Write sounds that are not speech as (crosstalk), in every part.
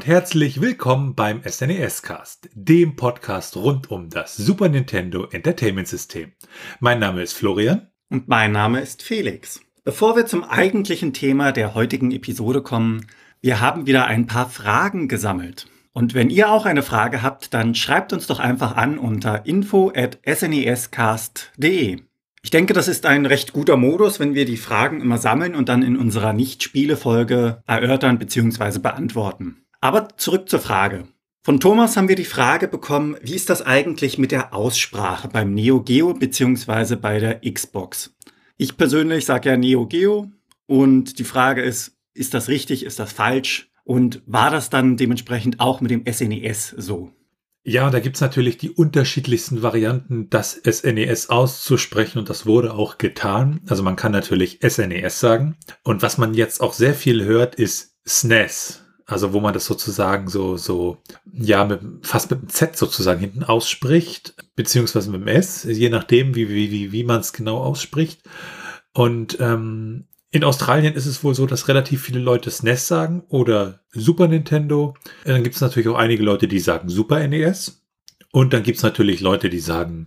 Und herzlich willkommen beim SNES Cast, dem Podcast rund um das Super Nintendo Entertainment System. Mein Name ist Florian. Und mein Name ist Felix. Bevor wir zum eigentlichen Thema der heutigen Episode kommen, wir haben wieder ein paar Fragen gesammelt. Und wenn ihr auch eine Frage habt, dann schreibt uns doch einfach an unter info at snescast.de. Ich denke, das ist ein recht guter Modus, wenn wir die Fragen immer sammeln und dann in unserer Nicht-Spiele-Folge erörtern bzw. beantworten. Aber zurück zur Frage. Von Thomas haben wir die Frage bekommen, wie ist das eigentlich mit der Aussprache beim Neo Geo bzw. bei der Xbox? Ich persönlich sage ja Neo Geo und die Frage ist, ist das richtig, ist das falsch? Und war das dann dementsprechend auch mit dem SNES e so? Ja, da gibt's natürlich die unterschiedlichsten Varianten, das SNES e auszusprechen und das wurde auch getan. Also man kann natürlich SNES e sagen. Und was man jetzt auch sehr viel hört, ist SNES. Also wo man das sozusagen so, so, ja, mit, fast mit dem Z sozusagen hinten ausspricht, beziehungsweise mit dem S, je nachdem, wie, wie, wie, wie man es genau ausspricht. Und ähm, in Australien ist es wohl so, dass relativ viele Leute SNES sagen oder Super Nintendo. Dann gibt es natürlich auch einige Leute, die sagen Super NES. Und dann gibt es natürlich Leute, die sagen,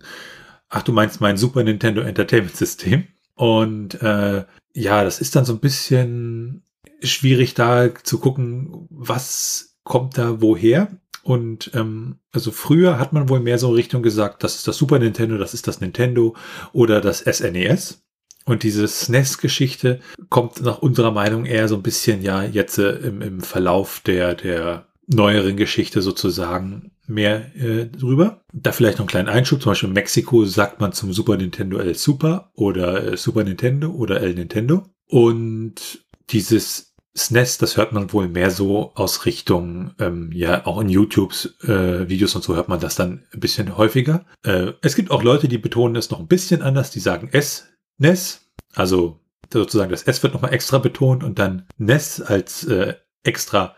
ach, du meinst mein Super Nintendo Entertainment System. Und äh, ja, das ist dann so ein bisschen schwierig da zu gucken, was kommt da woher. Und ähm, also früher hat man wohl mehr so Richtung gesagt, das ist das Super Nintendo, das ist das Nintendo oder das SNES. Und diese SNES-Geschichte kommt nach unserer Meinung eher so ein bisschen ja jetzt äh, im, im Verlauf der, der neueren Geschichte sozusagen mehr äh, drüber. Da vielleicht noch einen kleinen Einschub. Zum Beispiel in Mexiko sagt man zum Super Nintendo El Super oder äh, Super Nintendo oder El Nintendo. Und dieses SNES, das hört man wohl mehr so aus Richtung, ähm, ja, auch in YouTubes äh, Videos und so hört man das dann ein bisschen häufiger. Äh, es gibt auch Leute, die betonen es noch ein bisschen anders, die sagen S, NES, also sozusagen das S wird nochmal extra betont und dann NES als äh, extra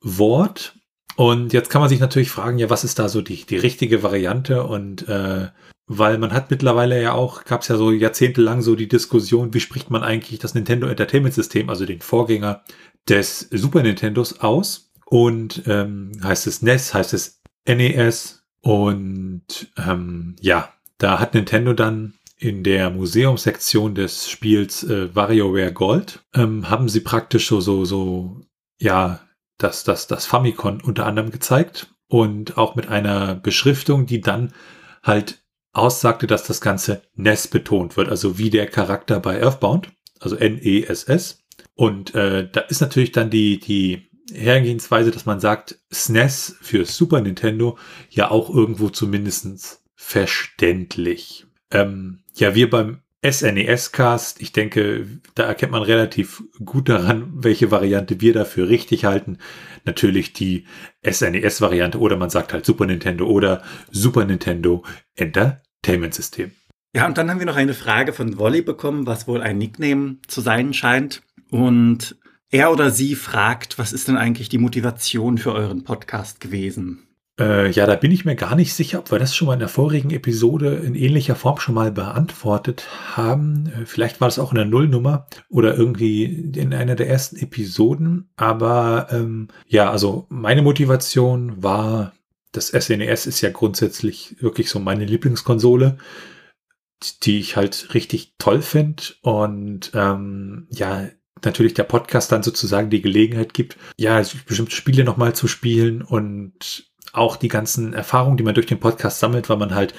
Wort. Und jetzt kann man sich natürlich fragen, ja, was ist da so die, die richtige Variante? Und äh, weil man hat mittlerweile ja auch, gab es ja so jahrzehntelang so die Diskussion, wie spricht man eigentlich das Nintendo Entertainment System, also den Vorgänger des Super Nintendos aus? Und ähm, heißt es NES, heißt es NES? Und ähm, ja, da hat Nintendo dann in der Museumssektion des Spiels äh, WarioWare Gold ähm, haben sie praktisch so, so, so, ja, das, das, das Famicom unter anderem gezeigt und auch mit einer Beschriftung, die dann halt aussagte, dass das Ganze NES betont wird, also wie der Charakter bei Earthbound, also N-E-S-S. Und äh, da ist natürlich dann die, die Herangehensweise, dass man sagt, SNES e für Super Nintendo ja auch irgendwo zumindestens verständlich. Ähm, ja, wir beim SNES-Cast, ich denke, da erkennt man relativ gut daran, welche Variante wir dafür richtig halten. Natürlich die SNES-Variante oder man sagt halt Super Nintendo oder Super Nintendo Entertainment System. Ja, und dann haben wir noch eine Frage von Wolly bekommen, was wohl ein Nickname zu sein scheint. Und er oder sie fragt, was ist denn eigentlich die Motivation für euren Podcast gewesen? Äh, ja, da bin ich mir gar nicht sicher, ob wir das schon mal in der vorigen Episode in ähnlicher Form schon mal beantwortet haben. Äh, vielleicht war das auch in der Nullnummer oder irgendwie in einer der ersten Episoden. Aber ähm, ja, also meine Motivation war, das SNES e ist ja grundsätzlich wirklich so meine Lieblingskonsole die ich halt richtig toll finde und ähm, ja, natürlich der Podcast dann sozusagen die Gelegenheit gibt, ja, bestimmte Spiele nochmal zu spielen und auch die ganzen Erfahrungen, die man durch den Podcast sammelt, weil man halt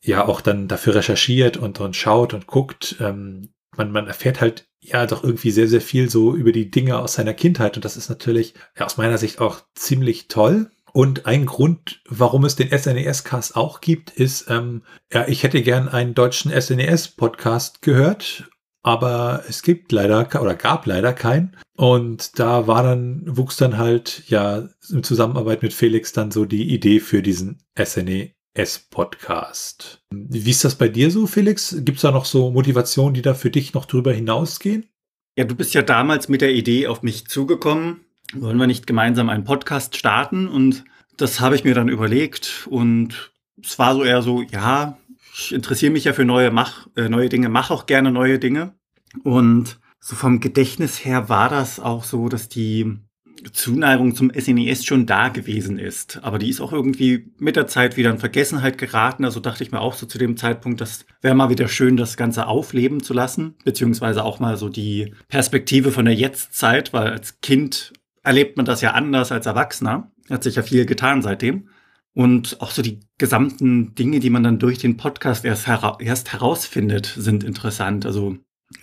ja auch dann dafür recherchiert und, und schaut und guckt. Ähm, man, man erfährt halt ja doch irgendwie sehr, sehr viel so über die Dinge aus seiner Kindheit. Und das ist natürlich ja, aus meiner Sicht auch ziemlich toll. Und ein Grund, warum es den SNES-Cast auch gibt, ist, ähm, ja, ich hätte gern einen deutschen SNES-Podcast gehört aber es gibt leider oder gab leider keinen. Und da war dann, wuchs dann halt ja in Zusammenarbeit mit Felix dann so die Idee für diesen SNES-Podcast. Wie ist das bei dir so, Felix? Gibt es da noch so Motivationen, die da für dich noch drüber hinausgehen? Ja, du bist ja damals mit der Idee auf mich zugekommen. Wollen wir nicht gemeinsam einen Podcast starten? Und das habe ich mir dann überlegt. Und es war so eher so, ja, ich interessiere mich ja für neue, Mach, äh, neue Dinge, mache auch gerne neue Dinge. Und so vom Gedächtnis her war das auch so, dass die Zuneigung zum SNES schon da gewesen ist. Aber die ist auch irgendwie mit der Zeit wieder in Vergessenheit geraten. Also dachte ich mir auch so zu dem Zeitpunkt, das wäre mal wieder schön, das Ganze aufleben zu lassen. Beziehungsweise auch mal so die Perspektive von der Jetztzeit, weil als Kind erlebt man das ja anders als Erwachsener. Hat sich ja viel getan seitdem. Und auch so die gesamten Dinge, die man dann durch den Podcast erst, hera erst herausfindet, sind interessant. Also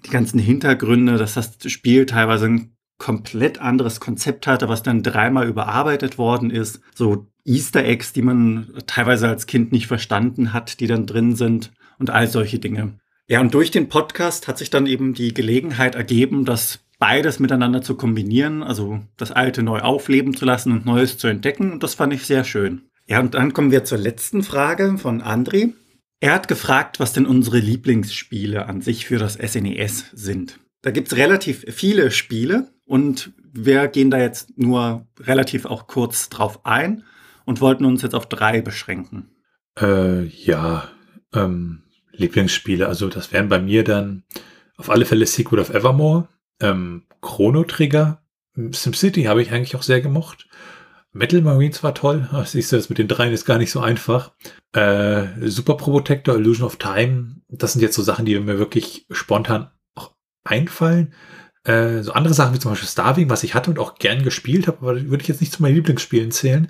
die ganzen Hintergründe, dass das Spiel teilweise ein komplett anderes Konzept hatte, was dann dreimal überarbeitet worden ist. So Easter Eggs, die man teilweise als Kind nicht verstanden hat, die dann drin sind und all solche Dinge. Ja, und durch den Podcast hat sich dann eben die Gelegenheit ergeben, das beides miteinander zu kombinieren, also das Alte neu aufleben zu lassen und Neues zu entdecken. Und das fand ich sehr schön. Ja, und dann kommen wir zur letzten Frage von André. Er hat gefragt, was denn unsere Lieblingsspiele an sich für das SNES e sind. Da gibt's relativ viele Spiele und wir gehen da jetzt nur relativ auch kurz drauf ein und wollten uns jetzt auf drei beschränken. Äh, ja, ähm, Lieblingsspiele, also das wären bei mir dann auf alle Fälle Secret of Evermore, ähm, Chrono Trigger, SimCity habe ich eigentlich auch sehr gemocht. Metal Marines war toll. (laughs) Siehst du, das mit den dreien ist gar nicht so einfach. Äh, Super Protector, Illusion of Time, das sind jetzt so Sachen, die mir wirklich spontan auch einfallen. Äh, so andere Sachen wie zum Beispiel Starving, was ich hatte und auch gern gespielt habe, aber würde ich jetzt nicht zu meinen Lieblingsspielen zählen.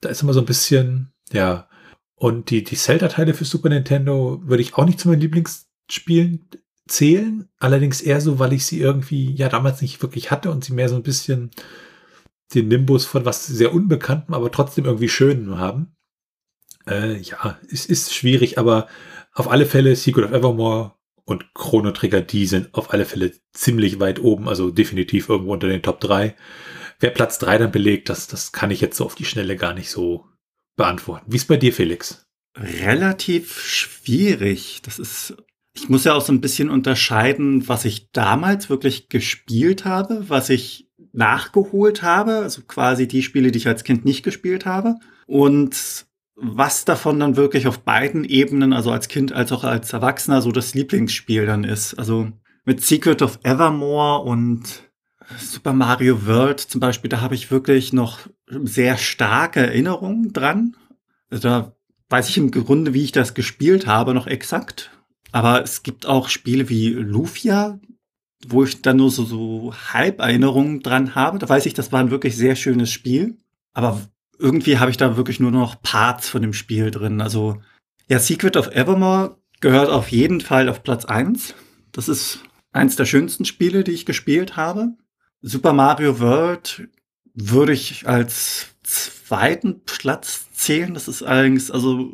Da ist immer so ein bisschen, ja. Und die, die Zelda-Teile für Super Nintendo würde ich auch nicht zu meinen Lieblingsspielen zählen. Allerdings eher so, weil ich sie irgendwie ja damals nicht wirklich hatte und sie mehr so ein bisschen den Nimbus von was sehr Unbekanntem, aber trotzdem irgendwie Schönem haben. Äh, ja, es ist schwierig, aber auf alle Fälle Secret of Evermore und Chrono Trigger, die sind auf alle Fälle ziemlich weit oben, also definitiv irgendwo unter den Top 3. Wer Platz 3 dann belegt, das, das kann ich jetzt so auf die Schnelle gar nicht so beantworten. Wie ist bei dir, Felix? Relativ schwierig. Das ist, ich muss ja auch so ein bisschen unterscheiden, was ich damals wirklich gespielt habe, was ich nachgeholt habe, also quasi die Spiele, die ich als Kind nicht gespielt habe. Und was davon dann wirklich auf beiden Ebenen, also als Kind als auch als Erwachsener, so das Lieblingsspiel dann ist. Also mit Secret of Evermore und Super Mario World zum Beispiel, da habe ich wirklich noch sehr starke Erinnerungen dran. Also da weiß ich im Grunde, wie ich das gespielt habe, noch exakt. Aber es gibt auch Spiele wie Lufia, wo ich dann nur so, so Halberinnerungen dran habe. Da weiß ich, das war ein wirklich sehr schönes Spiel. Aber irgendwie habe ich da wirklich nur noch Parts von dem Spiel drin. Also, ja, Secret of Evermore gehört auf jeden Fall auf Platz eins. Das ist eins der schönsten Spiele, die ich gespielt habe. Super Mario World würde ich als zweiten Platz zählen. Das ist allerdings also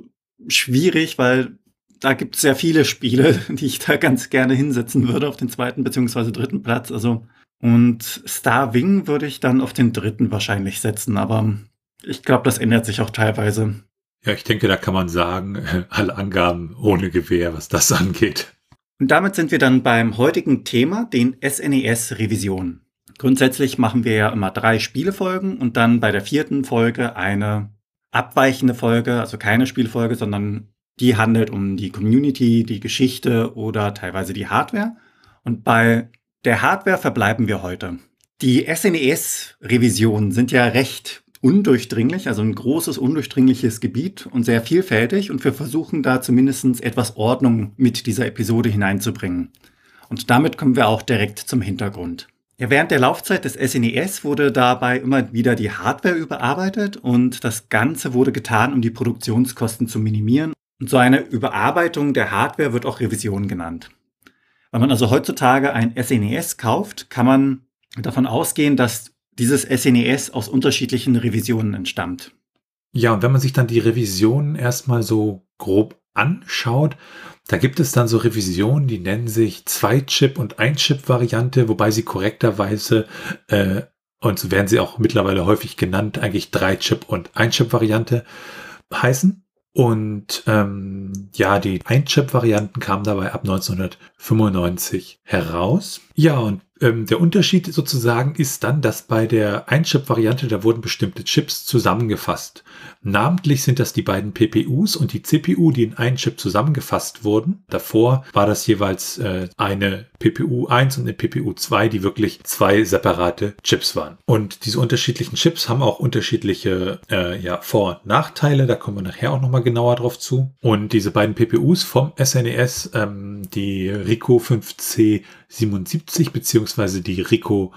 schwierig, weil da gibt es sehr viele Spiele, (laughs) die ich da ganz gerne hinsetzen würde auf den zweiten beziehungsweise dritten Platz. Also und Star Wing würde ich dann auf den dritten wahrscheinlich setzen, aber ich glaube, das ändert sich auch teilweise. Ja, ich denke, da kann man sagen, (laughs) alle Angaben ohne Gewehr, was das (laughs) angeht. Und damit sind wir dann beim heutigen Thema, den SNES-Revisionen. Grundsätzlich machen wir ja immer drei Spielefolgen und dann bei der vierten Folge eine abweichende Folge, also keine Spielfolge, sondern die handelt um die Community, die Geschichte oder teilweise die Hardware. Und bei der Hardware verbleiben wir heute. Die SNES-Revisionen sind ja recht undurchdringlich, also ein großes, undurchdringliches Gebiet und sehr vielfältig. Und wir versuchen da zumindest etwas Ordnung mit dieser Episode hineinzubringen. Und damit kommen wir auch direkt zum Hintergrund. Ja, während der Laufzeit des SNES e wurde dabei immer wieder die Hardware überarbeitet und das Ganze wurde getan, um die Produktionskosten zu minimieren und so eine Überarbeitung der Hardware wird auch Revision genannt. Wenn man also heutzutage ein SNES e kauft, kann man davon ausgehen, dass dieses SNES e aus unterschiedlichen Revisionen entstammt. Ja, und wenn man sich dann die Revisionen erstmal so grob anschaut, da gibt es dann so Revisionen, die nennen sich Zwei-Chip- und Ein-Chip-Variante, wobei sie korrekterweise, äh, und so werden sie auch mittlerweile häufig genannt, eigentlich Drei-Chip- und Ein-Chip-Variante heißen. Und ähm, ja, die Ein-Chip-Varianten kamen dabei ab 1995 heraus. Ja, und Ähm, der Unterschied sozusagen ist dann, dass bei der Ein-Chip-Variante, da wurden bestimmte Chips zusammengefasst. Namentlich sind das die beiden PPUs und die CPU, die in einen Chip zusammengefasst wurden. Davor war das jeweils äh, eine PPU 1 und eine PPU 2, die wirklich zwei separate Chips waren. Und diese unterschiedlichen Chips haben auch unterschiedliche äh, ja, Vor- und Nachteile. Da kommen wir nachher auch nochmal genauer drauf zu. Und diese beiden PPUs vom SNES, e ähm, die Rico 5C77 beziehungsweise die Rico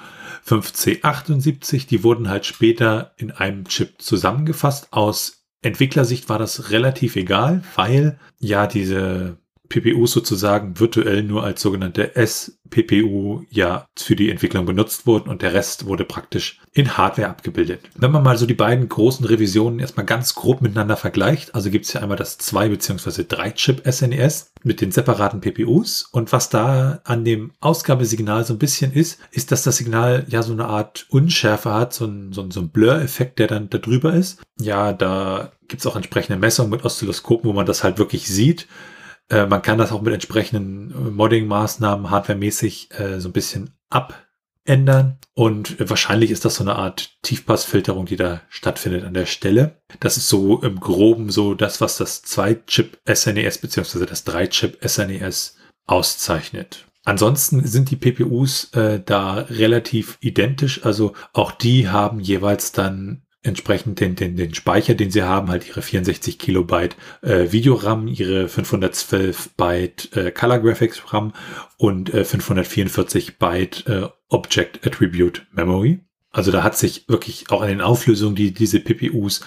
5C78, die wurden halt später in einem Chip zusammengefasst. Aus Entwicklersicht war das relativ egal, weil ja diese PPUs sozusagen virtuell nur als sogenannte S-PPU ja für die Entwicklung benutzt wurden und der Rest wurde praktisch in Hardware abgebildet. Wenn man mal so die beiden großen Revisionen erstmal ganz grob miteinander vergleicht, also gibt es ja einmal das 2 bzw. 3-Chip SNES mit den separaten PPUs und was da an dem Ausgabesignal so ein bisschen ist, ist, dass das Signal ja so eine Art Unschärfe hat, so ein, so ein, so ein Blur-Effekt, der dann da drüber ist. Ja, da gibt es auch entsprechende Messungen mit Oszilloskopen, wo man das halt wirklich sieht. Äh, man kann das auch mit entsprechenden äh, Modding-Maßnahmen hardwaremäßig äh, so ein bisschen abändern. Und wahrscheinlich ist das so eine Art Tiefpassfilterung, die da stattfindet an der Stelle. Das ist so im Groben so das, was das 2-Chip SNES bzw. das 3-Chip SNES auszeichnet. Ansonsten sind die PPUs äh, da relativ identisch. Also auch die haben jeweils dann entsprechend den, den, den Speicher, den sie haben, halt ihre 64 Kilobyte äh, Videoram, ihre 512 Byte äh, Color Graphics RAM und äh, 544 Byte äh, Object Attribute Memory. Also da hat sich wirklich auch an den Auflösungen, die diese PPUs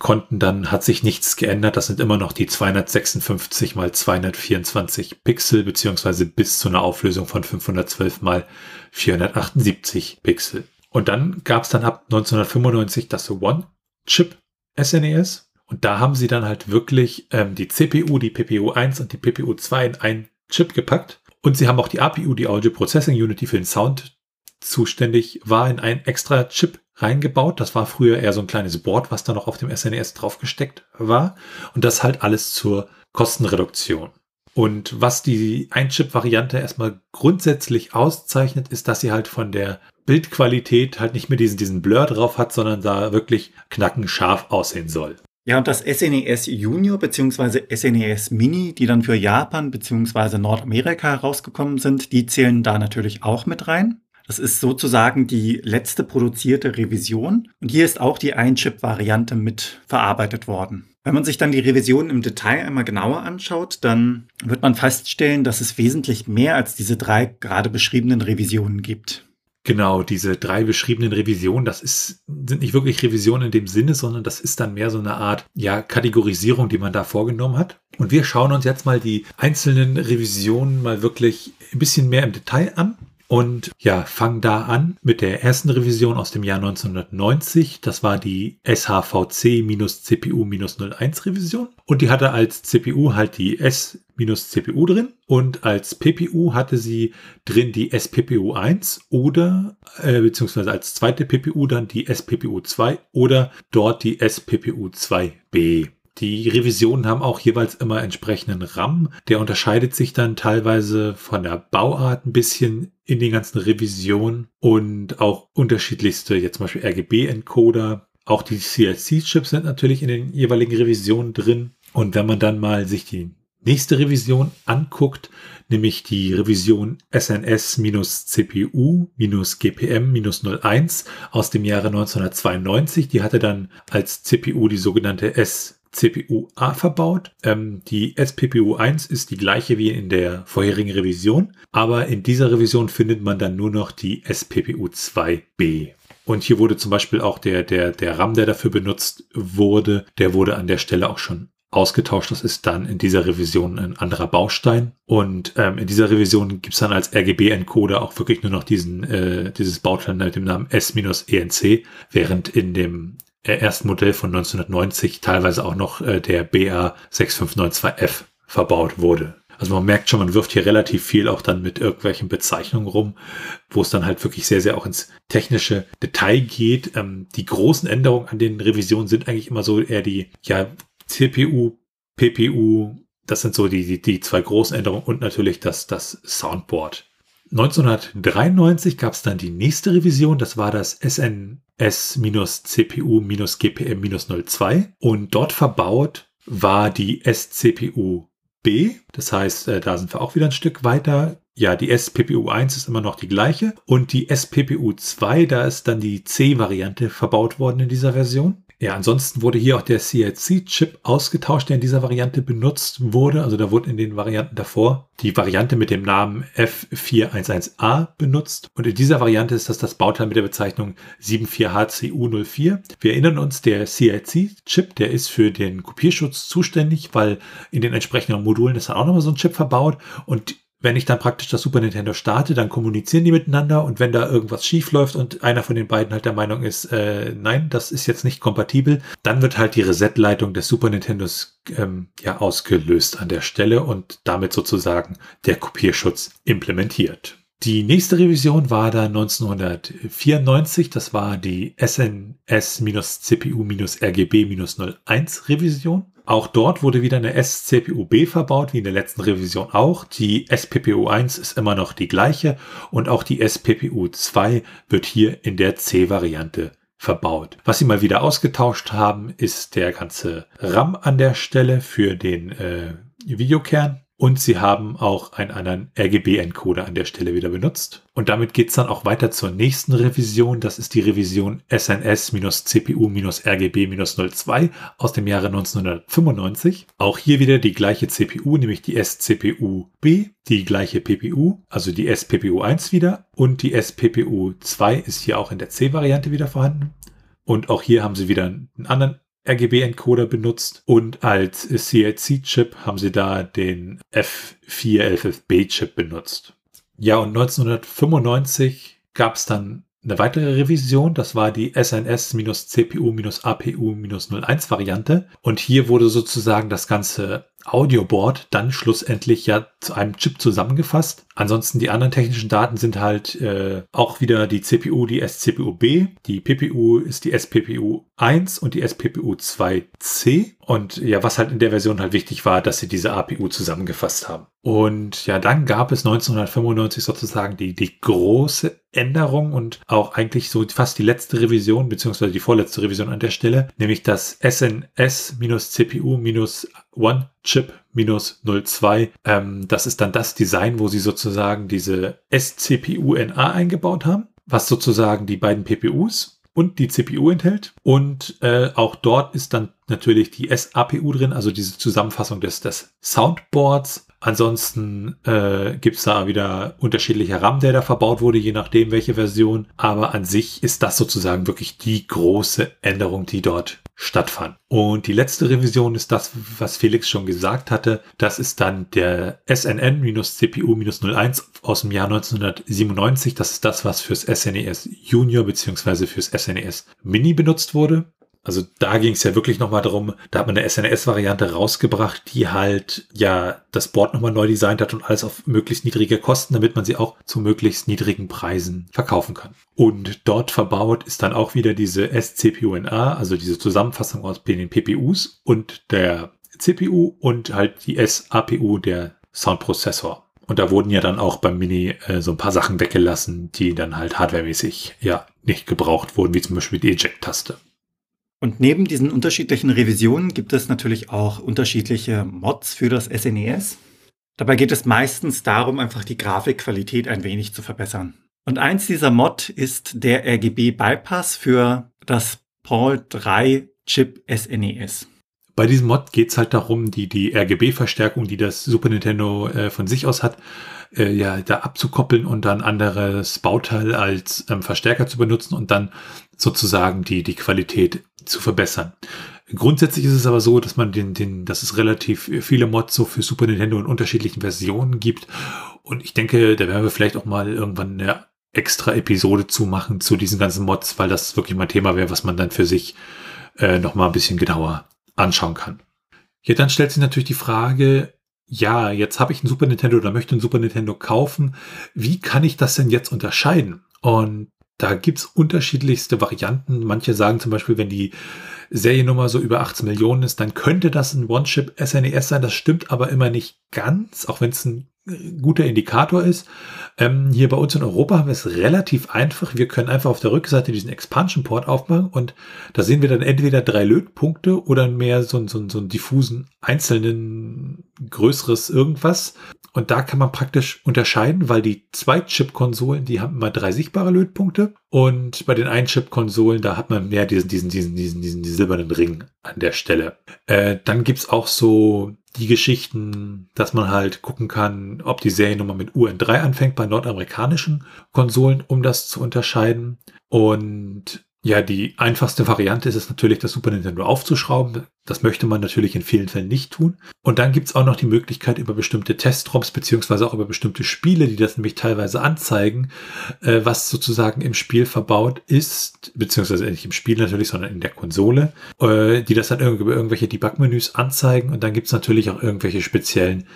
konnten, dann hat sich nichts geändert. Das sind immer noch die 256 mal 224 Pixel, beziehungsweise bis zu einer Auflösung von 512 mal 478 Pixel. Und dann gab es dann ab 1995 das One-Chip SNES. E und da haben sie dann halt wirklich ähm, die CPU, die PPU 1 und die PPU 2 in einen Chip gepackt. Und sie haben auch die APU, die Audio Processing Unit, die für den Sound zuständig war, in einen extra Chip reingebaut. Das war früher eher so ein kleines Board, was da noch auf dem SNES e draufgesteckt war. Und das halt alles zur Kostenreduktion. Und was die Ein-Chip-Variante erstmal grundsätzlich auszeichnet, ist, dass sie halt von der Bildqualität halt nicht mehr diesen, diesen Blur drauf hat, sondern da wirklich knackenscharf aussehen soll. Ja, und das SNES e Junior bzw. SNES Mini, die dann für Japan bzw. Nordamerika herausgekommen sind, die zählen da natürlich auch mit rein. Das ist sozusagen die letzte produzierte Revision. Und hier ist auch die Ein-Chip-Variante mit verarbeitet worden. Wenn man sich dann die Revision im Detail einmal genauer anschaut, dann wird man feststellen, dass es wesentlich mehr als diese drei gerade beschriebenen Revisionen gibt. Genau, diese drei beschriebenen Revisionen, das ist, sind nicht wirklich Revisionen in dem Sinne, sondern das ist dann mehr so eine Art, ja, Kategorisierung, die man da vorgenommen hat. Und wir schauen uns jetzt mal die einzelnen Revisionen mal wirklich ein bisschen mehr im Detail an. Und ja, fangen da an mit der ersten Revision aus dem Jahr 1990. Das war die SHVC-CPU-01 Revision. Und die hatte als CPU halt die S-CPU drin. Und als PPU hatte sie drin die SPPU 1 oder, äh, beziehungsweise als zweite PPU dann die SPPU 2 oder dort die SPPU 2B. Die Revisionen haben auch jeweils immer entsprechenden RAM. Der unterscheidet sich dann teilweise von der Bauart ein bisschen in den ganzen Revisionen und auch unterschiedlichste, jetzt zum Beispiel RGB-Encoder. Auch die CLC-Chips sind natürlich in den jeweiligen Revisionen drin. Und wenn man dann mal sich die nächste Revision anguckt, nämlich die Revision SNS-CPU-GPM-01 aus dem Jahre 1992, die hatte dann als CPU die sogenannte S CPU-A verbaut. Ähm, die SPPU1 ist die gleiche wie in der vorherigen Revision, aber in dieser Revision findet man dann nur noch die SPPU2B. Und hier wurde zum Beispiel auch der, der, der RAM, der dafür benutzt wurde, der wurde an der Stelle auch schon ausgetauscht. Das ist dann in dieser Revision ein anderer Baustein. Und ähm, in dieser Revision gibt's dann als RGB-Encoder auch wirklich nur noch diesen, äh, dieses Bauteil mit dem Namen S-ENC, während in dem ersten Modell von 1990 teilweise auch noch äh, der BA 6592F verbaut wurde. Also man merkt schon, man wirft hier relativ viel auch dann mit irgendwelchen Bezeichnungen rum, wo es dann halt wirklich sehr, sehr auch ins technische Detail geht. Ähm, die großen Änderungen an den Revisionen sind eigentlich immer so eher die, ja, CPU, PPU, das sind so die, die, die zwei großen Änderungen und natürlich das, das Soundboard. 1993 gab es dann die nächste Revision, das war das SNS-CPU-GPM-02 und dort verbaut war die SCPU B. Das heißt, äh, da sind wir auch wieder ein Stück weiter. Ja, die SPPU1 ist immer noch die gleiche und die SPPU2, da ist dann die C-Variante verbaut worden in dieser Version. Ja, ansonsten wurde hier auch der CLC-Chip ausgetauscht, der in dieser Variante benutzt wurde. Also da wurde in den Varianten davor die Variante mit dem Namen F411A benutzt. Und in dieser Variante ist das das Bauteil mit der Bezeichnung 74HCU04. Wir erinnern uns, der CLC-Chip, der ist für den Kopierschutz zuständig, weil in den entsprechenden Modulen ist dann auch nochmal so ein Chip verbaut. Und wenn ich dann praktisch das Super Nintendo starte, dann kommunizieren die miteinander und wenn da irgendwas schief läuft und einer von den beiden halt der Meinung ist, äh, nein, das ist jetzt nicht kompatibel, dann wird halt die Reset-Leitung des Super Nintendos ähm, ja ausgelöst an der Stelle und damit sozusagen der Kopierschutz implementiert. Die nächste Revision war dann 1994, das war die SNS-CPU-RGB-01 Revision. Auch dort wurde wieder eine SCPU-B verbaut, wie in der letzten Revision auch. Die SPPU1 ist immer noch die gleiche und auch die SPPU2 wird hier in der C-Variante verbaut. Was sie mal wieder ausgetauscht haben, ist der ganze RAM an der Stelle für den äh, Videokern. Und sie haben auch einen anderen RGB-Encoder an der Stelle wieder benutzt. Und damit geht es dann auch weiter zur nächsten Revision. Das ist die Revision SNS-CPU-RGB-02 aus dem Jahre 1995. Auch hier wieder die gleiche CPU, nämlich die SCPU-B, die gleiche PPU, also die SPPU1 wieder. Und die SPPU2 ist hier auch in der C-Variante wieder vorhanden. Und auch hier haben sie wieder einen anderen RGB-Encoder benutzt und als CLC-Chip haben sie da den F411B-Chip benutzt. Ja, und 1995 gab es dann eine weitere Revision, das war die SNS-CPU-APU-01 Variante. Und hier wurde sozusagen das ganze Audioboard dann schlussendlich ja zu einem Chip zusammengefasst. Ansonsten die anderen technischen Daten sind halt äh, auch wieder die CPU, die SCPU-B, die PPU ist die SPPU 1 und die SPPU 2C. Und ja, was halt in der Version halt wichtig war, dass sie diese APU zusammengefasst haben. Und ja, dann gab es 1995 sozusagen die, die große Änderung und auch eigentlich so fast die letzte Revision, beziehungsweise die vorletzte Revision an der Stelle, nämlich das SNS-CPU-One-Chip-02. Ähm, das ist dann das Design, wo sie sozusagen diese SCPU-NA eingebaut haben, was sozusagen die beiden PPUs und die CPU enthält. Und äh, auch dort ist dann natürlich die SAPU drin, also diese Zusammenfassung des, des Soundboards. Ansonsten äh, gibt da wieder unterschiedlicher RAM, der da verbaut wurde, je nachdem welche Version. Aber an sich ist das sozusagen wirklich die große Änderung, die dort stattfand. Und die letzte Revision ist das, was Felix schon gesagt hatte. Das ist dann der SNN-CPU-01 aus dem Jahr 1997. Das ist das, was fürs SNES e Junior bzw. fürs SNES e Mini benutzt wurde. Also da ging es ja wirklich nochmal darum, da hat man eine SNS-Variante rausgebracht, die halt ja das Board nochmal neu designt hat und alles auf möglichst niedrige Kosten, damit man sie auch zu möglichst niedrigen Preisen verkaufen kann. Und dort verbaut ist dann auch wieder diese SCPUNA, also diese Zusammenfassung aus den PPUs und der CPU und halt die SAPU, der Soundprozessor. Und da wurden ja dann auch beim Mini äh, so ein paar Sachen weggelassen, die dann halt hardwaremäßig ja nicht gebraucht wurden, wie zum Beispiel die Eject-Taste. Und neben diesen unterschiedlichen Revisionen gibt es natürlich auch unterschiedliche Mods für das SNES. E Dabei geht es meistens darum, einfach die Grafikqualität ein wenig zu verbessern. Und eins dieser Mod ist der RGB Bypass für das PAL 3 Chip SNES. E Bei diesem Mod geht es halt darum, die, die RGB-Verstärkung, die das Super Nintendo äh, von sich aus hat, äh, ja, da abzukoppeln und dann anderes Bauteil als ähm, Verstärker zu benutzen und dann sozusagen die, die Qualität zu verbessern. Grundsätzlich ist es aber so, dass man den, den, dass es relativ viele Mods so für Super Nintendo in unterschiedlichen Versionen gibt. Und ich denke, da werden wir vielleicht auch mal irgendwann eine extra Episode zu machen zu diesen ganzen Mods, weil das wirklich mal Thema wäre, was man dann für sich äh, noch mal ein bisschen genauer anschauen kann. Ja, dann stellt sich natürlich die Frage, ja, jetzt habe ich ein Super Nintendo oder möchte ein Super Nintendo kaufen. Wie kann ich das denn jetzt unterscheiden? Und da gibt's unterschiedlichste Varianten. Manche sagen zum Beispiel, wenn die Seriennummer so über 18 Millionen ist, dann könnte das ein One-Chip SNES e sein. Das stimmt aber immer nicht ganz, auch wenn es ein guter Indikator ist. Ähm, hier bei uns in Europa haben wir es relativ einfach. Wir können einfach auf der Rückseite diesen Expansion Port aufmachen und da sehen wir dann entweder drei Lötpunkte oder mehr so, so, so einen diffusen einzelnen größeres irgendwas. Und da kann man praktisch unterscheiden, weil die Zwei-Chip-Konsolen, die haben immer drei sichtbare Lötpunkte. Und bei den Ein-Chip-Konsolen, da hat man mehr diesen, diesen, diesen, diesen, diesen, silbernen Ring an der Stelle. Äh, dann gibt's auch so die Geschichten, dass man halt gucken kann, ob die Seriennummer mit UN3 anfängt bei nordamerikanischen Konsolen, um das zu unterscheiden. Und ja, die einfachste Variante ist es natürlich, das Super Nintendo aufzuschrauben. Das möchte man natürlich in vielen Fällen nicht tun. Und dann gibt's auch noch die Möglichkeit, über bestimmte Testroms beziehungsweise auch über bestimmte Spiele, die das nämlich teilweise anzeigen, äh, was sozusagen im Spiel verbaut ist, beziehungsweise nicht im Spiel natürlich, sondern in der Konsole, äh, die das dann über irgendwelche Debug-Menüs anzeigen. Und dann gibt's natürlich auch irgendwelche speziellen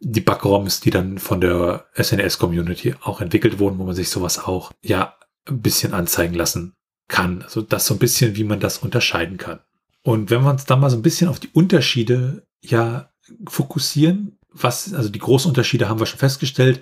Debug-ROMs, die dann von der SNES-Community auch entwickelt wurden, wo man sich sowas auch ja ein bisschen anzeigen lassen kann. Also das so ein bisschen, wie man das unterscheiden kann. Und wenn wir uns dann mal so ein bisschen auf die Unterschiede ja fokussieren, was, also die großen Unterschiede haben wir schon festgestellt.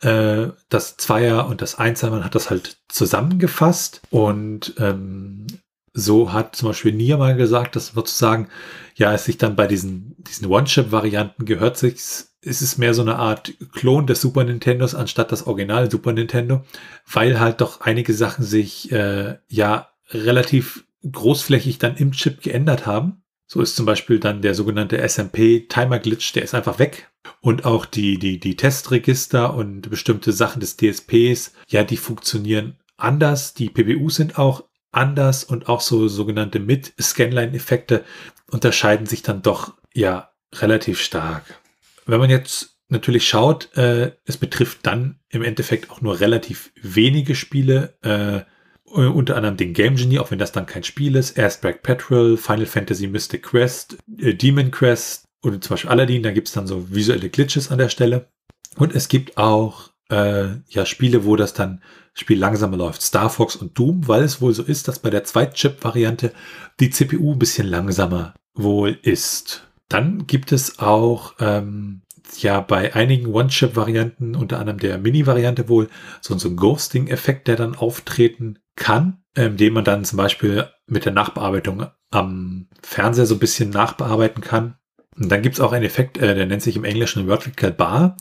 Äh, das Zweier und das Einser, man hat das halt zusammengefasst und ähm, so hat zum Beispiel Nia mal gesagt, dass sozusagen, ja, es sich dann bei diesen, diesen One-Chip-Varianten gehört sich, ist es mehr so eine Art Klon des Super Nintendos anstatt das Original Super Nintendo, weil halt doch einige Sachen sich, äh, ja, relativ großflächig dann im Chip geändert haben. So ist zum Beispiel dann der sogenannte SMP Timer Glitch, der ist einfach weg. Und auch die, die, die Testregister und bestimmte Sachen des DSPs, ja, die funktionieren anders. Die PBUs sind auch anders und auch so sogenannte Mid-Scanline-Effekte unterscheiden sich dann doch ja relativ stark. Wenn man jetzt natürlich schaut, äh, es betrifft dann im Endeffekt auch nur relativ wenige Spiele, äh, unter anderem den Game Genie, auch wenn das dann kein Spiel ist, Airstrike Petrol, Final Fantasy Mystic Quest, äh, Demon Quest oder zum Beispiel Aladdin, da gibt es dann so visuelle Glitches an der Stelle. Und es gibt auch äh, ja Spiele, wo das dann Spiel langsamer läuft. Star Fox und Doom, weil es wohl so ist, dass bei der Zweit-Chip-Variante die CPU ein bisschen langsamer wohl ist. Dann gibt es auch ähm, ja bei einigen One-Chip-Varianten, unter anderem der Mini-Variante wohl, so, so ein Ghosting-Effekt, der dann auftreten kann, ähm, den man dann zum Beispiel mit der Nachbearbeitung am Fernseher so ein bisschen nachbearbeiten kann. Und dann gibt es auch einen Effekt, äh, der nennt sich im Englischen Vertical Bar.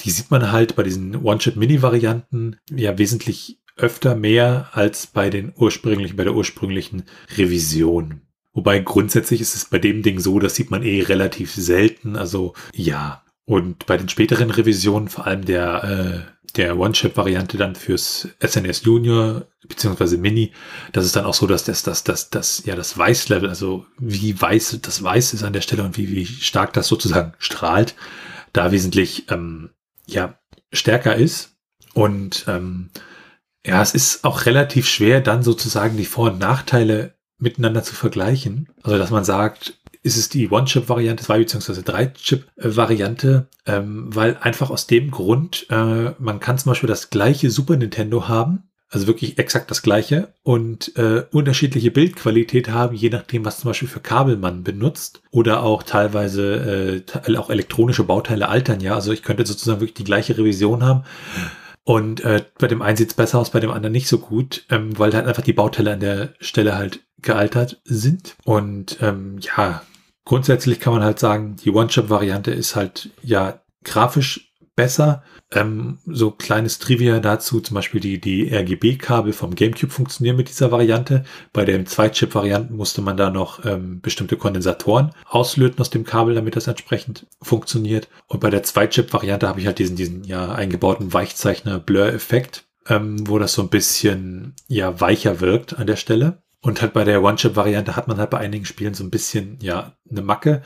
Die sieht man halt bei diesen One-Chip-Mini-Varianten ja wesentlich öfter mehr als bei den ursprünglichen, bei der ursprünglichen Revision. Wobei grundsätzlich ist es bei dem Ding so, das sieht man eh relativ selten. Also ja. Und bei den späteren Revisionen, vor allem der, äh, der One-Chip-Variante dann fürs SNS Junior beziehungsweise Mini, das ist dann auch so, dass das, das, das, das, ja, das Weißlevel, also wie weiß das Weiß ist an der Stelle und wie, wie stark das sozusagen strahlt, da wesentlich ähm, ja, stärker ist. Und ähm, ja, es ist auch relativ schwer, dann sozusagen die Vor- und Nachteile miteinander zu vergleichen. Also, dass man sagt, ist es die One-Chip-Variante, zwei beziehungsweise drei-Chip-Variante, ähm, weil einfach aus dem Grund, äh, man kann zum Beispiel das gleiche Super Nintendo haben, also wirklich exakt das gleiche und äh, unterschiedliche Bildqualität haben, je nachdem, was zum Beispiel für Kabel man benutzt oder auch teilweise äh, auch elektronische Bauteile altern. Ja, also ich könnte sozusagen wirklich die gleiche Revision haben. Und äh, bei dem einen sieht es besser aus, bei dem anderen nicht so gut, ähm, weil halt einfach die Bauteile an der Stelle halt gealtert sind. Und ähm, ja, grundsätzlich kann man halt sagen, die One-Chip-Variante ist halt ja grafisch besser. Ähm, so kleines Trivia dazu, zum Beispiel die, die RGB-Kabel vom GameCube funktionieren mit dieser Variante. Bei den Zwei-Chip-Varianten musste man da noch ähm, bestimmte Kondensatoren auslöten aus dem Kabel, damit das entsprechend funktioniert. Und bei der Zwei-Chip-Variante habe ich halt diesen, diesen ja eingebauten Weichzeichner-Blur-Effekt, ähm, wo das so ein bisschen ja weicher wirkt an der Stelle. Und halt bei der One-Chip-Variante hat man halt bei einigen Spielen so ein bisschen ja eine Macke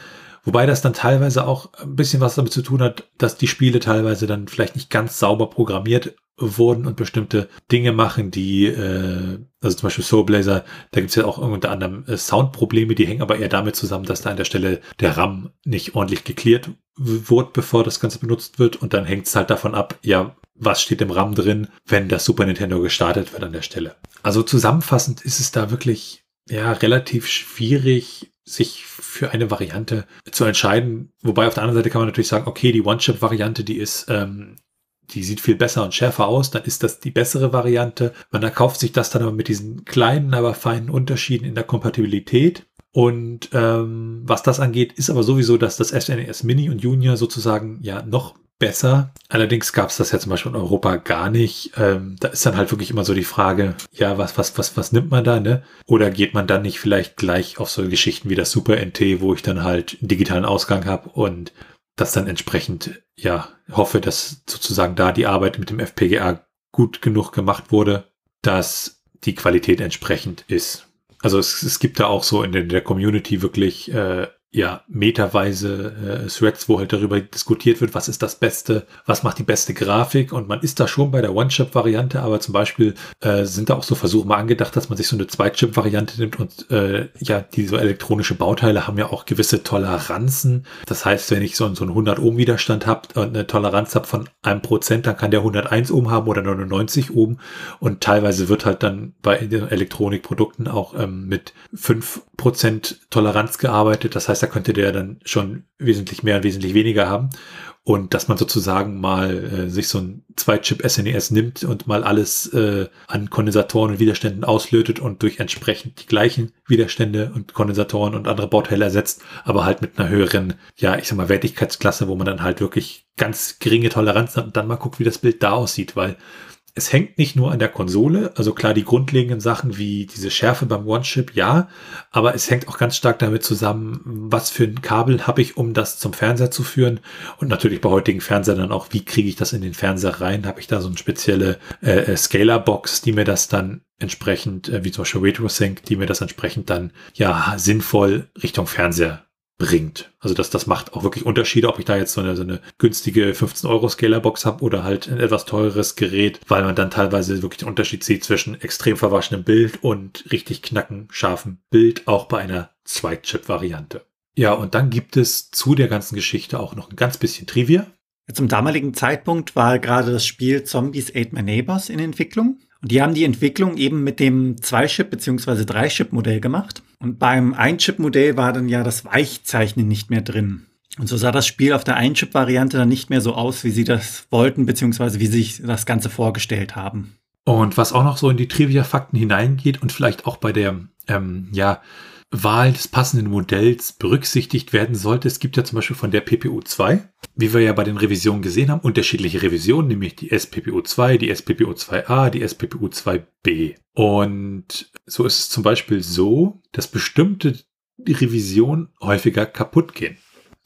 Wobei das dann teilweise auch ein bisschen was damit zu tun hat, dass die Spiele teilweise dann vielleicht nicht ganz sauber programmiert wurden und bestimmte Dinge machen, die, äh, also zum Beispiel Soul Blazer, da gibt's ja auch unter anderem äh, Soundprobleme, die hängen aber eher damit zusammen, dass da an der Stelle der RAM nicht ordentlich geklärt wurde, bevor das Ganze benutzt wird. Und dann hängt es halt davon ab, ja, was steht im RAM drin, wenn das Super Nintendo gestartet wird an der Stelle. Also zusammenfassend ist es da wirklich ja relativ schwierig sich für eine Variante zu entscheiden. Wobei auf der anderen Seite kann man natürlich sagen, okay, die One-Chip-Variante, die ist, ähm, die sieht viel besser und schärfer aus, dann ist das die bessere Variante. Man erkauft sich das dann aber mit diesen kleinen, aber feinen Unterschieden in der Kompatibilität. Und ähm, was das angeht, ist aber sowieso, dass das SNES e Mini und Junior sozusagen ja noch besser. Allerdings gab es das ja zum Beispiel in Europa gar nicht. Ähm, da ist dann halt wirklich immer so die Frage, ja, was, was, was, was nimmt man da, ne? Oder geht man dann nicht vielleicht gleich auf so Geschichten wie das Super NT, wo ich dann halt einen digitalen Ausgang habe und das dann entsprechend, ja, hoffe, dass sozusagen da die Arbeit mit dem FPGA gut genug gemacht wurde, dass die Qualität entsprechend ist. Also es, es gibt da auch so in der, Community wirklich äh, ja, meterweise äh, Threads, wo halt darüber diskutiert wird, was ist das Beste, was macht die beste Grafik und man ist da schon bei der One-Chip-Variante, aber zum Beispiel äh, sind da auch so Versuche mal angedacht, dass man sich so eine Zwei-Chip-Variante nimmt und äh, ja, diese elektronische Bauteile haben ja auch gewisse Toleranzen. Das heißt, wenn ich so, so einen 100 Ohm Widerstand habe und eine Toleranz habe von einem Prozent, dann kann der 101 Ohm haben oder 99 Ohm und teilweise wird halt dann bei den Elektronikprodukten auch ähm, mit 5% Toleranz gearbeitet. Das heißt, da könnte der dann schon wesentlich mehr und wesentlich weniger haben. Und dass man sozusagen mal äh, sich so ein Zwei-Chip SNES e nimmt und mal alles äh, an Kondensatoren und Widerständen auslötet und durch entsprechend die gleichen Widerstände und Kondensatoren und andere Bauteile ersetzt, aber halt mit einer höheren, ja, ich sag mal, Wertigkeitsklasse, wo man dann halt wirklich ganz geringe Toleranz hat und dann mal guckt, wie das Bild da aussieht, weil es hängt nicht nur an der Konsole, also klar die grundlegenden Sachen wie diese Schärfe beim One-Chip, ja, aber es hängt auch ganz stark damit zusammen, was für ein Kabel habe ich, um das zum Fernseher zu führen. Und natürlich bei heutigen Fernsehern dann auch, wie kriege ich das in den Fernseher rein, habe ich da so eine spezielle äh, äh, Scaler-Box, die mir das dann entsprechend, äh, wie zum Beispiel RetroSync, die mir das entsprechend dann ja sinnvoll Richtung Fernseher bringt. Also das, das macht auch wirklich Unterschiede, ob ich da jetzt so eine, so eine günstige 15 Euro Scalerbox habe oder halt ein etwas teures Gerät, weil man dann teilweise wirklich den Unterschied sieht zwischen extrem verwaschenem Bild und richtig knacken scharfem Bild, auch bei einer Zweit-Chip-Variante. Ja, und dann gibt es zu der ganzen Geschichte auch noch ein ganz bisschen Trivia. Zum damaligen Zeitpunkt war gerade das Spiel Zombies Ate My Neighbors in Entwicklung. Die haben die Entwicklung eben mit dem Zwei-Chip- bzw. Drei-Chip-Modell gemacht. Und beim Ein-Chip-Modell war dann ja das Weichzeichnen nicht mehr drin. Und so sah das Spiel auf der Ein-Chip-Variante dann nicht mehr so aus, wie sie das wollten, beziehungsweise wie sie sich das Ganze vorgestellt haben. Und was auch noch so in die Trivia-Fakten hineingeht und vielleicht auch bei der, ähm, ja, Wahl des passenden Modells berücksichtigt werden sollte. Es gibt ja zum Beispiel von der PPU 2, wie wir ja bei den Revisionen gesehen haben, unterschiedliche Revisionen, nämlich die SPPU 2, die SPPU 2a, die SPPU 2b. Und so ist es zum Beispiel so, dass bestimmte Revisionen häufiger kaputt gehen.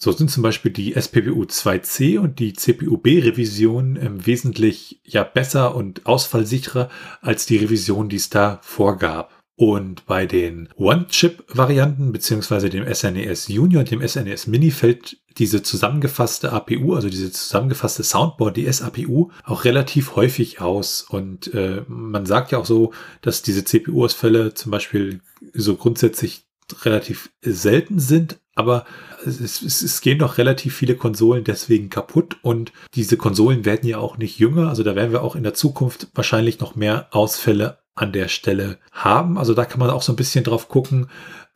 So sind zum Beispiel die SPPU 2C und die CPU-B-Revision ähm, wesentlich ja besser und ausfallsicherer als die Revision, die es da vorgab. Und bei den One-Chip-Varianten beziehungsweise dem SNES e Junior und dem SNES e Mini fällt diese zusammengefasste APU, also diese zusammengefasste Soundboard DS APU, auch relativ häufig aus. Und äh, man sagt ja auch so, dass diese CPU-Ausfälle zum Beispiel so grundsätzlich relativ selten sind, aber es, es, es, gehen doch relativ viele Konsolen deswegen kaputt und diese Konsolen werden ja auch nicht jünger. Also da werden wir auch in der Zukunft wahrscheinlich noch mehr Ausfälle an der Stelle haben. Also da kann man auch so ein bisschen drauf gucken.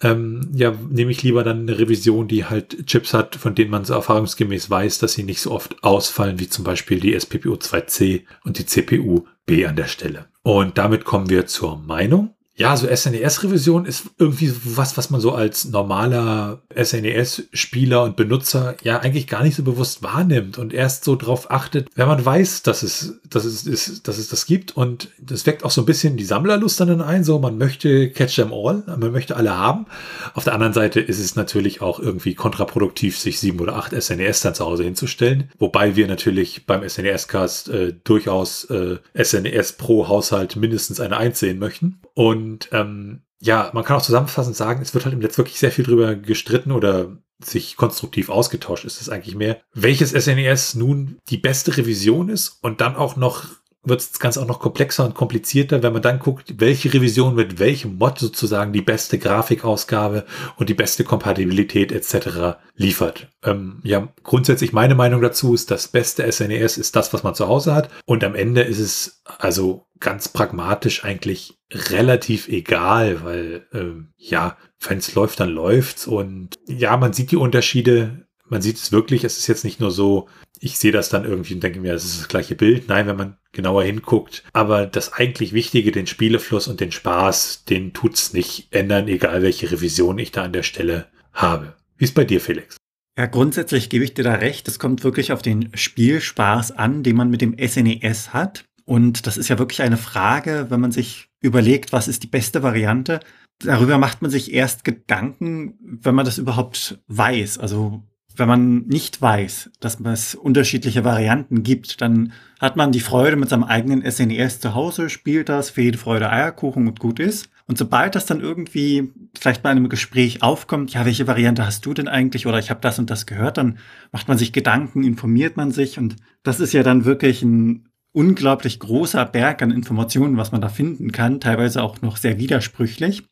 Ähm, ja, nehme ich lieber dann eine Revision, die halt Chips hat, von denen man so erfahrungsgemäß weiß, dass sie nicht so oft ausfallen, wie zum Beispiel die SPPU 2C und die CPU B an der Stelle. Und damit kommen wir zur Meinung. Ja, so SNES-Revision ist irgendwie was, was man so als normaler SNES-Spieler und Benutzer ja eigentlich gar nicht so bewusst wahrnimmt und erst so drauf achtet, wenn man weiß, dass es, dass es, ist, dass es das gibt. Und das weckt auch so ein bisschen die Sammlerlust dann ein, so man möchte catch them all, man möchte alle haben. Auf der anderen Seite ist es natürlich auch irgendwie kontraproduktiv, sich sieben oder acht SNES dann zu Hause hinzustellen. Wobei wir natürlich beim SNES-Cast äh, durchaus äh, SNES pro Haushalt mindestens eine Eins sehen möchten. Und ähm, ja, man kann auch zusammenfassend sagen, es wird halt im Netz wirklich sehr viel drüber gestritten oder sich konstruktiv ausgetauscht. Ist es eigentlich mehr, welches SNES e nun die beste Revision ist und dann auch noch wird das Ganze auch noch komplexer und komplizierter, wenn man dann guckt, welche Revision mit welchem Mod sozusagen die beste Grafikausgabe und die beste Kompatibilität etc. liefert. Ähm, ja, grundsätzlich meine Meinung dazu ist, das beste SNES e ist das, was man zu Hause hat und am Ende ist es also ganz pragmatisch eigentlich relativ egal, weil ähm, ja, wenn es läuft, dann läuft's. Und ja, man sieht die Unterschiede. Man sieht es wirklich. Es ist jetzt nicht nur so, ich sehe das dann irgendwie und denke mir, es ist das gleiche Bild. Nein, wenn man genauer hinguckt. Aber das eigentlich Wichtige, den Spielefluss und den Spaß, den tut's nicht ändern, egal welche Revision ich da an der Stelle habe. Wie ist bei dir, Felix? Ja, grundsätzlich gebe ich dir da recht. Es kommt wirklich auf den Spielspaß an, den man mit dem SNES e hat. Und das ist ja wirklich eine Frage, wenn man sich überlegt, was ist die beste Variante. Darüber macht man sich erst Gedanken, wenn man das überhaupt weiß. Also wenn man nicht weiß, dass es unterschiedliche Varianten gibt, dann hat man die Freude mit seinem eigenen SNES e zu Hause, spielt das, für jede Freude Eierkuchen und gut ist. Und sobald das dann irgendwie vielleicht bei einem Gespräch aufkommt, ja, welche Variante hast du denn eigentlich oder ich habe das und das gehört, dann macht man sich Gedanken, informiert man sich und das ist ja dann wirklich ein unglaublich großer Berg an Informationen, was man da finden kann, teilweise auch noch sehr widersprüchlich.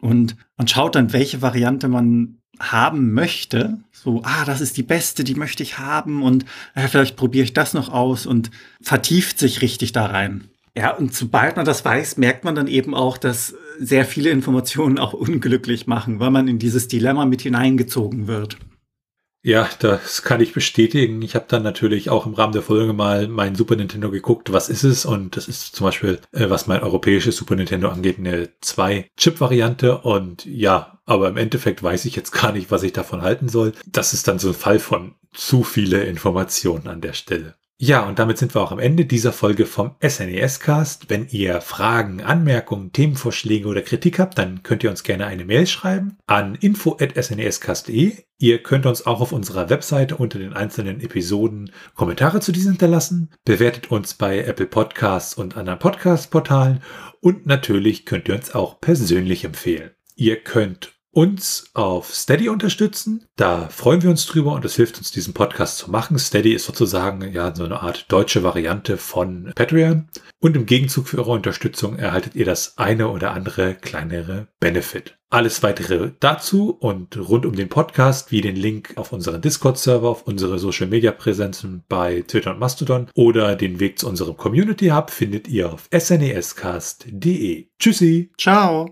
Und man schaut dann, welche Variante man haben möchte. So, ah, das ist die beste, die möchte ich haben und äh, vielleicht probiere ich das noch aus und vertieft sich richtig da rein. Ja, und sobald man das weiß, merkt man dann eben auch, dass sehr viele Informationen auch unglücklich machen, weil man in dieses Dilemma mit hineingezogen wird. Ja, das kann ich bestätigen. Ich habe dann natürlich auch im Rahmen der Folge mal mein Super Nintendo geguckt, was ist es? Und das ist zum Beispiel, äh, was mein europäisches Super Nintendo angeht, eine Zwei-Chip-Variante. Und ja, aber im Endeffekt weiß ich jetzt (laughs) gar nicht, was ich davon halten soll. Das ist dann so ein Fall von zu viele Informationen an der Stelle. Ja, und damit sind wir auch am Ende dieser Folge vom SNES Cast. Wenn ihr Fragen, Anmerkungen, Themenvorschläge oder Kritik habt, dann könnt ihr uns gerne eine Mail schreiben an info@snescast.de. Ihr könnt uns auch auf unserer Webseite unter den einzelnen Episoden Kommentare zu diesen hinterlassen. Bewertet uns bei Apple Podcasts und anderen Podcast-Portalen und natürlich könnt ihr uns auch persönlich empfehlen. Ihr könnt uns auf Steady unterstützen. Da freuen wir uns drüber und es hilft uns, diesen Podcast zu machen. Steady ist sozusagen ja so eine Art deutsche Variante von Patreon. Und im Gegenzug für eure Unterstützung erhaltet ihr das eine oder andere kleinere Benefit. Alles weitere dazu und rund um den Podcast, wie den Link auf unseren Discord-Server, auf unsere Social-Media-Präsenzen bei Twitter und Mastodon oder den Weg zu unserem Community-Hub findet ihr auf snescast.de. Tschüssi. Ciao.